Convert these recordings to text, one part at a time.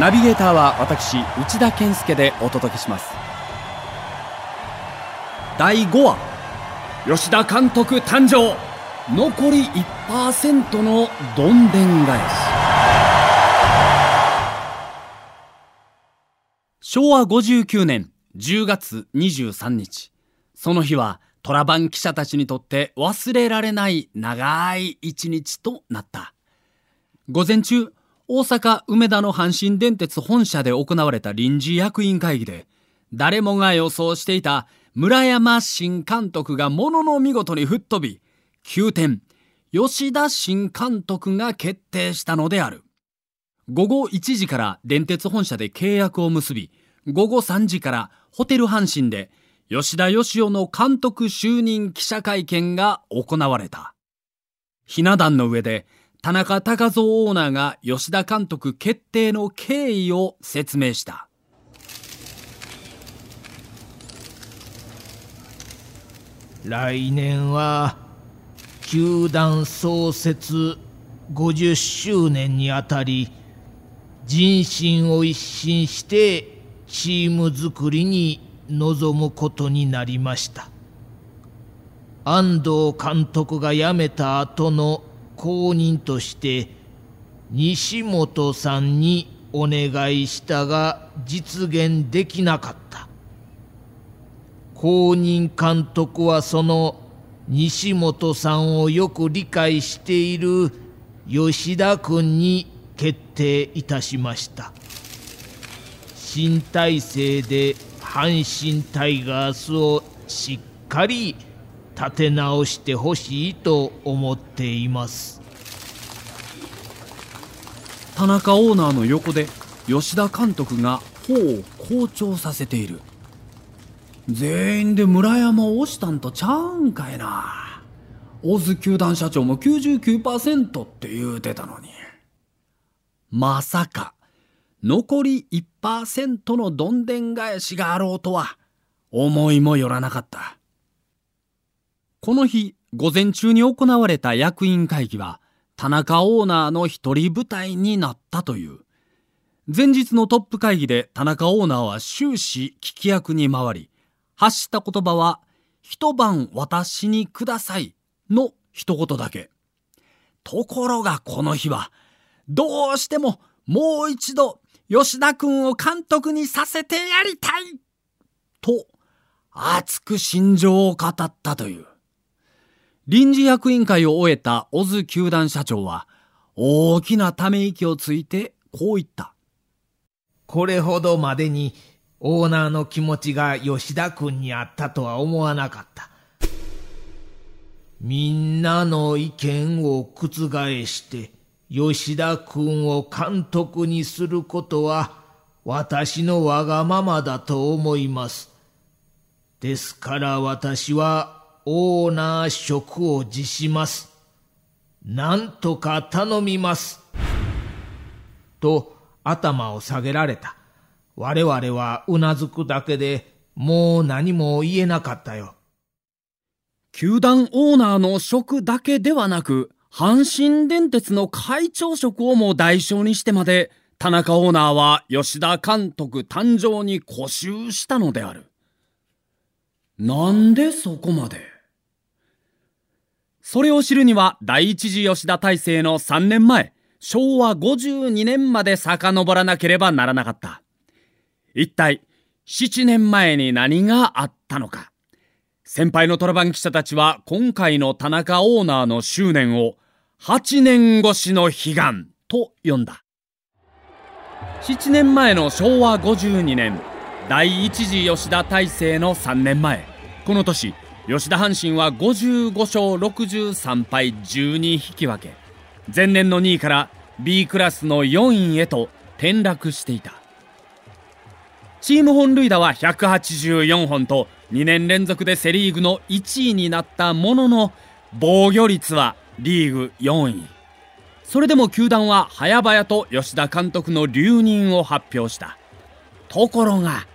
ナビゲーターは私内田健介でお届けします。第5話吉田監督誕生。残り1%のどんでん返し。昭和59年10月23日。その日はトラバン記者たちにとって忘れられない長い一日となった。午前中大阪梅田の阪神電鉄本社で行われた臨時役員会議で誰もが予想していた村山新監督がものの見事に吹っ飛び急転吉田新監督が決定したのである。午後1時から電鉄本社で契約を結び午後3時からホテル阪神で吉田義雄の監督就任記者会見が行われた。ひな壇の上で田中隆三オーナーが吉田監督決定の経緯を説明した。来年は球団創設50周年にあたり人心を一新してチーム作りに臨むことになりました。安藤監督が辞めた後の後任として西本さんにお願いしたが実現できなかった。後任監督はその西本さんをよく理解している吉田君に決定いたしました。新体制で阪神タイガースをしっかり立て直してほしいと思っています。田中オーナーの横で吉田監督が頬を好調させている。全員で村山を押したんとちゃうんかいな。大津球団社長も99%って言うてたのに。まさか残り1%のどんでん返しがあろうとは思いもよらなかった。この日午前中に行われた役員会議は田中オーナーの一人舞台になったという。前日のトップ会議で田中オーナーは終始聞き役に回り発した言葉は一晩私にくださいの一言だけ。ところがこの日はどうしてももう一度吉田君を監督にさせてやりたいと熱く心情を語ったという。臨時役員会を終えた小津球団社長は大きなため息をついてこう言った。これほどまでにオーナーの気持ちが吉田君にあったとは思わなかった。みんなの意見を覆して吉田君を監督にすることは私のわがままだと思います。ですから私はオーナー職を辞します。なんとか頼みます。と頭を下げられた。我々はうなずくだけでもう何も言えなかったよ。球団オーナーの職だけではなく、阪神電鉄の会長職をも代償にしてまで、田中オーナーは吉田監督誕生に固執したのである。なんでそこまで？それを知るには第一次吉田大成の3年前、昭和52年まで遡らなければならなかった。一体、7年前に何があったのか。先輩のトラバン記者たちは今回の田中オーナーの執念を8年越しの悲願と呼んだ。7年前の昭和52年、第一次吉田大成の3年前、この年、吉田阪神は55勝63敗12引き分け。前年の2位から B クラスの4位へと転落していた。チーム本塁打は184本と2年連続でセ・リーグの1位になったものの防御率はリーグ4位。それでも球団は早々と吉田監督の留任を発表した。ところが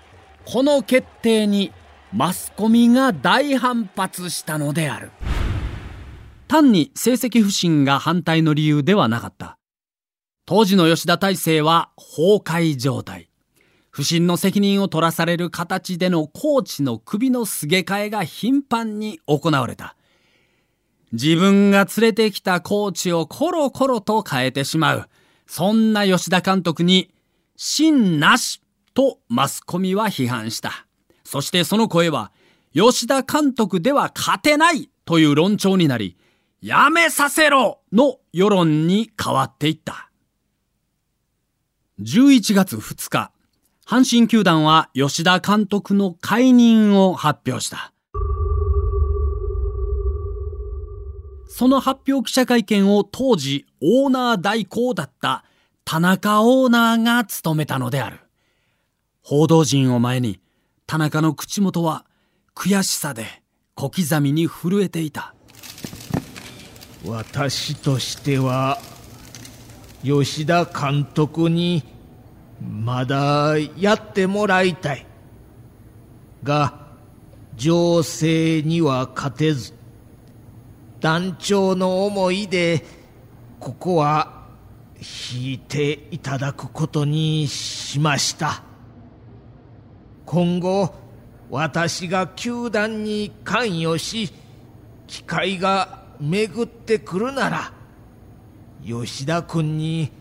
この決定にマスコミが大反発したのである単に成績不振が反対の理由ではなかった。当時の吉田大成は崩壊状態。不審の責任を取らされる形でのコーチの首のすげ替えが頻繁に行われた。自分が連れてきたコーチをコロコロと変えてしまう。そんな吉田監督に、真なしとマスコミは批判した。そしてその声は、吉田監督では勝てないという論調になり、やめさせろの世論に変わっていった。11月2日、阪神球団は吉田監督の解任を発表した。その発表記者会見を当時オーナー代行だった田中オーナーが務めたのである。報道陣を前に田中の口元は悔しさで小刻みに震えていた。私としては吉田監督にまだやってもらいたい。が、情勢には勝てず、団長の思いで、ここは引いていただくことにしました。今後、私が球団に関与し、機会が巡ってくるなら、吉田君に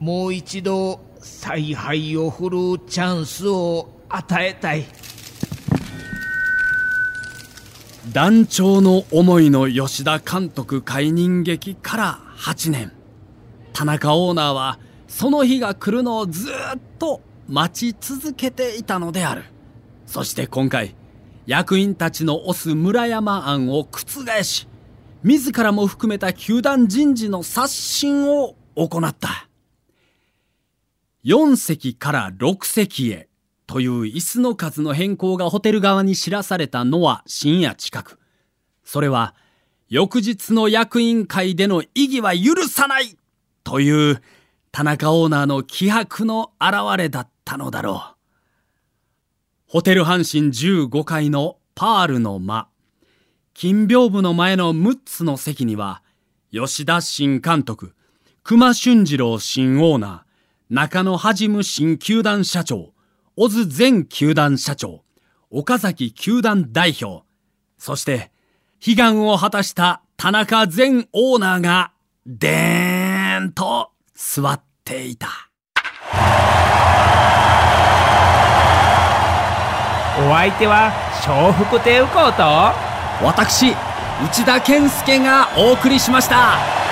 もう一度采配を振るうチャンスを与えたい。団長の思いの吉田監督解任劇から8年。田中オーナーはその日が来るのをずっと待ち続けていたのであるそして今回役員たちの推す村山案を覆し自らも含めた球団人事の刷新を行った4席から6席へという椅子の数の変更がホテル側に知らされたのは深夜近く。それは翌日の役員会での意義は許さないという田中オーナーの気迫の表れだったのだろう。ホテル阪神15階のパールの間。金屏風の前の6つの席には、吉田新監督、熊俊次郎新オーナー、中野はじむ新球団社長、小津前球団社長、岡崎球団代表、そして、悲願を果たした田中前オーナーが、でーんと座っっていた。お相手は、笑福亭右近と、私、内田健介がお送りしました。